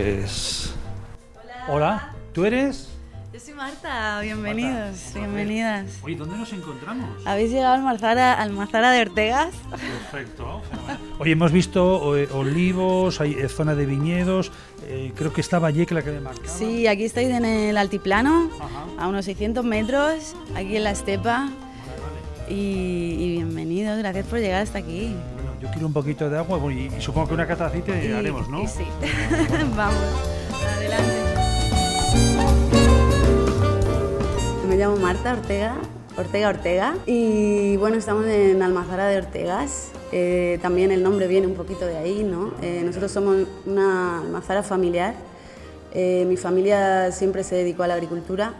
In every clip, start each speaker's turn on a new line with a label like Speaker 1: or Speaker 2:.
Speaker 1: pues... Hola, ¿tú eres?
Speaker 2: Yo soy Marta, bienvenidos, bienvenidas.
Speaker 1: Oye, ¿dónde nos encontramos?
Speaker 2: ¿Habéis llegado al Almazara, Almazara de Ortegas?
Speaker 1: Perfecto. Oye, hemos visto eh, olivos, hay eh, zona de viñedos, eh, creo que estaba Yecla que me marcaba.
Speaker 2: Sí, aquí estáis en el altiplano,
Speaker 1: Ajá.
Speaker 2: a unos 600 metros, aquí en la estepa.
Speaker 1: Vale, vale.
Speaker 2: Y, y bienvenidos, gracias por llegar hasta aquí.
Speaker 1: Yo quiero un poquito de agua y, y supongo que una cata de aceite
Speaker 2: Y-
Speaker 1: haremos, ¿no?
Speaker 2: y sí, vamos, adelante. Me llamo Marta Ortega, Ortega Ortega, y bueno, estamos en Almazara de Ortegas. Eh, también el nombre viene un poquito de ahí, ¿no? Eh, nosotros somos una almazara familiar. Eh, mi familia siempre se dedicó a la agricultura.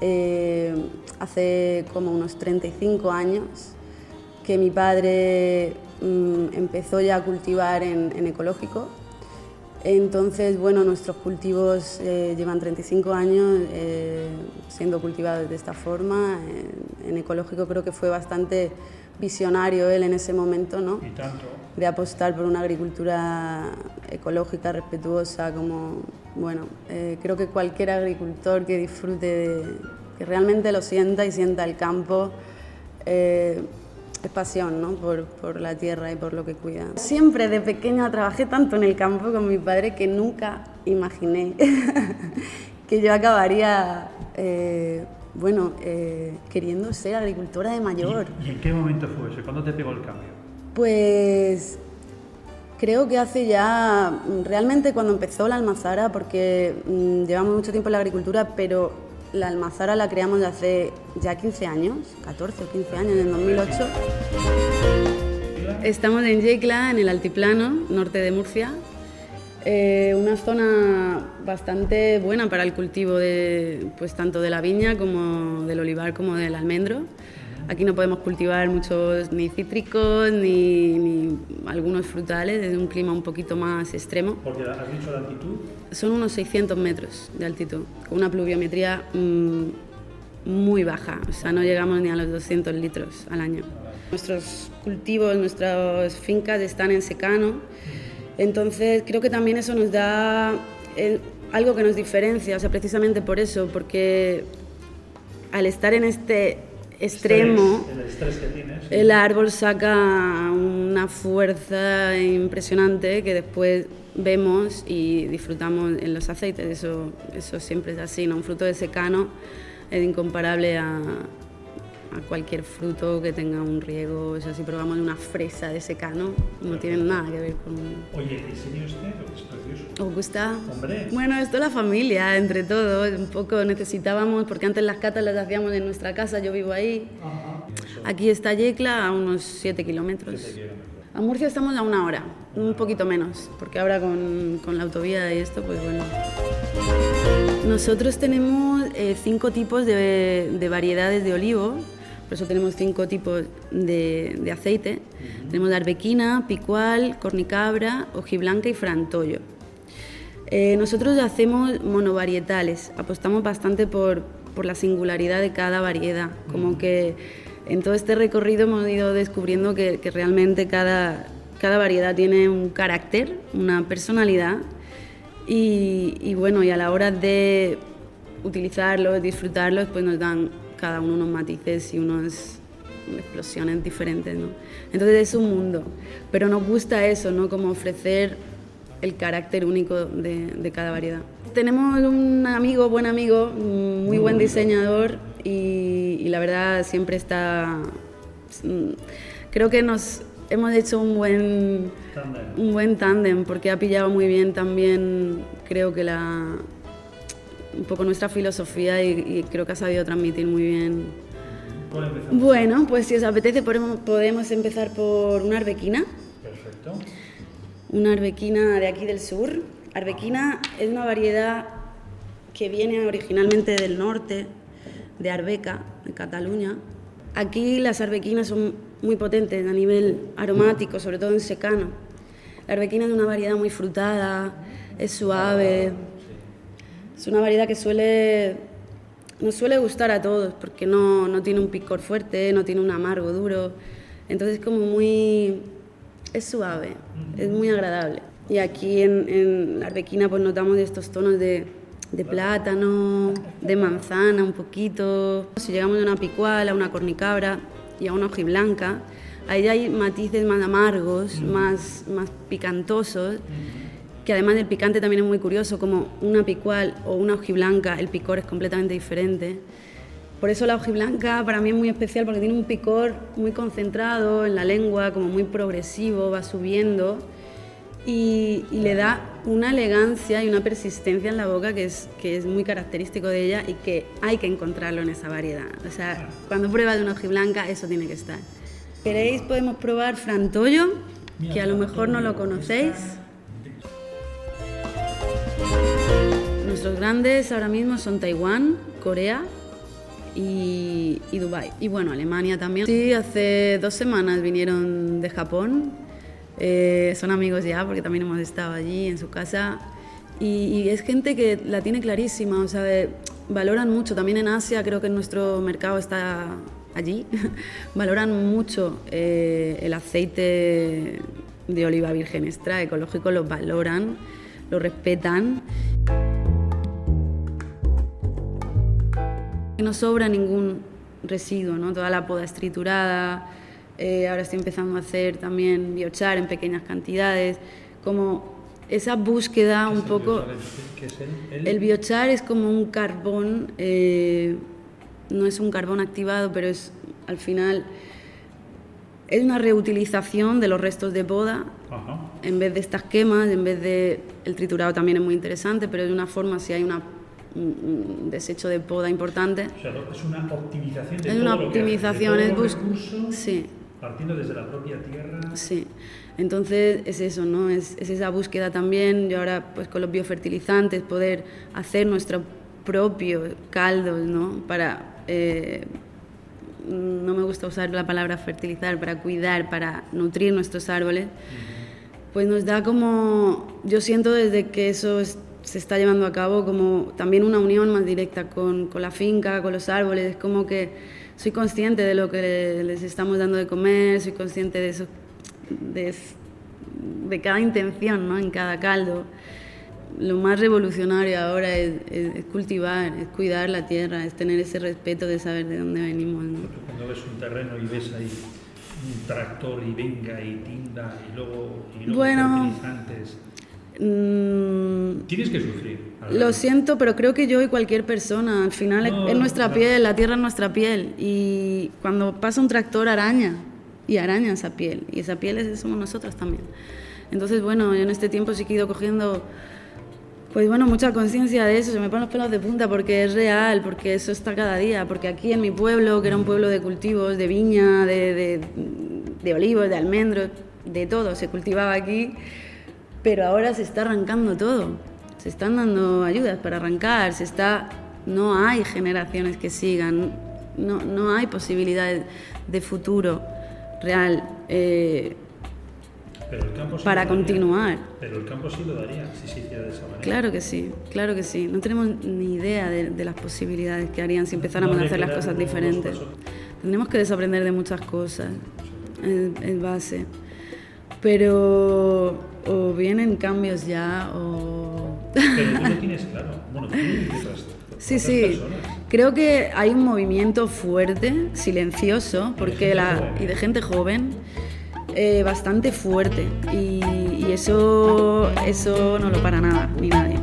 Speaker 2: Eh, hace como unos 35 años que mi padre mm, empezó ya a cultivar en, en ecológico. Entonces, bueno, nuestros cultivos eh, llevan 35 años eh, siendo cultivados de esta forma. En, en ecológico creo que fue bastante visionario él en ese momento, ¿no?
Speaker 1: Y tanto.
Speaker 2: de apostar por una agricultura ecológica, respetuosa, como, bueno, eh, creo que cualquier agricultor que disfrute, de, que realmente lo sienta y sienta el campo, eh, pasión, ¿no? Por, por la tierra y por lo que cuida. Siempre de pequeña trabajé tanto en el campo con mi padre que nunca imaginé que yo acabaría, eh, bueno, eh, queriendo ser agricultora de mayor.
Speaker 1: ¿Y, y en qué momento fue eso? ¿Cuándo te pegó el cambio?
Speaker 2: Pues creo que hace ya, realmente cuando empezó la almazara, porque mm, llevamos mucho tiempo en la agricultura, pero la almazara la creamos hace ya 15 años, 14 o 15 años, en el 2008. Estamos en Yecla, en el altiplano, norte de Murcia. Eh, una zona bastante buena para el cultivo de, pues, tanto de la viña como del olivar como del almendro. Aquí no podemos cultivar muchos ni cítricos ni, ni algunos frutales, es un clima un poquito más extremo.
Speaker 1: Porque has dicho la altitud.
Speaker 2: Son unos 600 metros de altitud, con una pluviometría mm, muy baja, o sea, no llegamos ni a los 200 litros al año. Nuestros cultivos, nuestras fincas están en secano, entonces creo que también eso nos da eh, algo que nos diferencia, o sea, precisamente por eso, porque al estar en este extremo,
Speaker 1: El estrés que tienes.
Speaker 2: el árbol saca una fuerza impresionante que después vemos y disfrutamos en los aceites. Eso, eso siempre es así, ¿no? Un fruto de secano es incomparable a, a cualquier fruto que tenga un riego. O sea, si probamos una fresa de secano, no tiene nada que ver con...
Speaker 1: Oye, diseño este, lo que es precioso.
Speaker 2: ¿Os gusta?
Speaker 1: Hombre.
Speaker 2: Bueno, esto es la familia, entre todos. Un poco necesitábamos, porque antes las catas las hacíamos en nuestra casa, yo vivo ahí.
Speaker 1: Ajá.
Speaker 2: Aquí está Yecla, a unos 7 kilómetros. A Murcia estamos a una hora, un poquito menos, porque ahora con, con la autovía y esto, pues bueno. Nosotros tenemos eh, cinco tipos de, de variedades de olivo, por eso tenemos cinco tipos de, de aceite. Tenemos de arbequina, picual, cornicabra, hojiblanca y frantollo. Eh, nosotros hacemos monovarietales, apostamos bastante por, por la singularidad de cada variedad, como que en todo este recorrido hemos ido descubriendo que, que realmente cada, cada variedad tiene un carácter, una personalidad. Y, y bueno, y a la hora de utilizarlos, disfrutarlos, pues nos dan cada uno unos matices y unas explosiones diferentes, ¿no? Entonces es un mundo, pero nos gusta eso, ¿no? Como ofrecer el carácter único de, de cada variedad. Tenemos un amigo, buen amigo, muy buen diseñador y, y la verdad siempre está... mm, Creo que nos hemos hecho un buen,
Speaker 1: Tándem.
Speaker 2: un buen tándem porque ha pillado muy bien también, creo que la un poco nuestra filosofía y, y creo que ha sabido transmitir muy bien.
Speaker 1: ¿Cuál empezamos?
Speaker 2: Bueno, pues si os apetece podemos, podemos empezar por una arbequina,
Speaker 1: Perfecto.
Speaker 2: una arbequina de aquí del sur. Arbequina es una variedad que viene originalmente del norte, de Arbeca, de Cataluña. Aquí las arbequinas son muy potentes a nivel aromático, sobre todo en secano. La arbequina es una variedad muy frutada, es suave. Es una variedad que suele nos suele gustar a todos porque no, no tiene un picor fuerte, no tiene un amargo duro. Entonces es como muy... es suave, es muy agradable. Y aquí en, la arbequina pues notamos estos tonos de, de, plátano, de manzana un poquito. Si llegamos a una picual, a una cornicabra y a una hojiblanca, ahí hay matices más amargos, más, más picantosos, que además del picante también es muy curioso, como una picual o una hojiblanca, el picor es completamente diferente. Por eso la hojiblanca para mí es muy especial porque tiene un picor muy concentrado en la lengua, como muy progresivo, va subiendo y, le da una elegancia y una persistencia en la boca que es, que es muy característico de ella y que hay que encontrarlo en esa variedad. O sea, cuando pruebas una hojiblanca, eso tiene que estar. ¿Queréis? Podemos probar frantollo, que a lo mejor no lo conocéis. Nuestros grandes ahora mismo son Taiwán, Corea y, y Dubái. Y bueno, Alemania también. Sí, hace dos semanas vinieron de Japón. Eh, son amigos ya porque también hemos estado allí en su casa. Y, es gente que la tiene clarísima, o sea, valoran mucho. También en Asia creo que nuestro mercado está allí. valoran mucho eh, el aceite de oliva virgen extra ecológico, lo valoran, lo respetan. No sobra ningún residuo, ¿no? toda la poda es triturada, eh, ahora estoy empezando a hacer también biochar en pequeñas cantidades, como esa búsqueda un poco... El, biochar es como un carbón, eh, no es un carbón activado, pero es al final es una reutilización de los restos de poda en vez de estas quemas, en vez de el triturado también es muy interesante, pero de una forma si hay una un, desecho de poda importante.
Speaker 1: es una optimización de
Speaker 2: Es una optimización, es
Speaker 1: sí. partiendo desde la propia tierra.
Speaker 2: Sí. Entonces es eso, ¿no? Es, es, esa búsqueda también, yo ahora pues con los biofertilizantes poder hacer nuestro propio caldo, ¿no? Para eh, no me gusta usar la palabra fertilizar, para cuidar, para nutrir nuestros árboles, pues nos da como, yo siento desde que eso es se está llevando a cabo como también una unión más directa con, con la finca, con los árboles, es como que soy consciente de lo que les estamos dando de comer, soy consciente de eso, de, de cada intención ¿no? en cada caldo. Lo más revolucionario ahora es, es, cultivar, es cuidar la tierra, es tener ese respeto de saber de dónde venimos. ¿no?
Speaker 1: Cuando ves un terreno y ves ahí un tractor y venga y tinda y luego, y luego
Speaker 2: bueno,
Speaker 1: fertilizantes Mm, Tienes que sufrir.
Speaker 2: Lo siento, pero creo que yo y cualquier persona, al final es, nuestra piel, la tierra es nuestra piel. Y cuando pasa un tractor araña, y araña esa piel. Y esa piel somos nosotros también. Entonces, bueno, yo en este tiempo sí que he ido cogiendo, pues bueno, mucha conciencia de eso. Se me ponen los pelos de punta porque es real, porque eso está cada día. Porque aquí en mi pueblo, que era un pueblo de cultivos, de viña, de, de, olivos, de almendros, de todo, se cultivaba aquí pero ahora se está arrancando todo. Se están dando ayudas para arrancar, se está, no hay generaciones que sigan, no, no hay posibilidades de futuro real eh, para continuar.
Speaker 1: pero el campo sí lo daría si se hiciera de esa manera.
Speaker 2: Claro que sí, claro que sí. No tenemos ni idea de, las posibilidades que harían si empezáramos a hacer las cosas diferentes. Tendremos que desaprender de muchas cosas, en base. Pero o vienen cambios ya o...
Speaker 1: Pero tú lo tienes claro. Bueno, tú
Speaker 2: Sí, sí. Creo que hay un movimiento fuerte, silencioso, porque la, y de gente joven, eh, bastante fuerte. Y, y eso, eso no lo para nada, ni nadie.